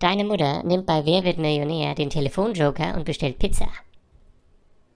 Deine Mutter nimmt bei Wer wird Millionär den Telefonjoker und bestellt Pizza.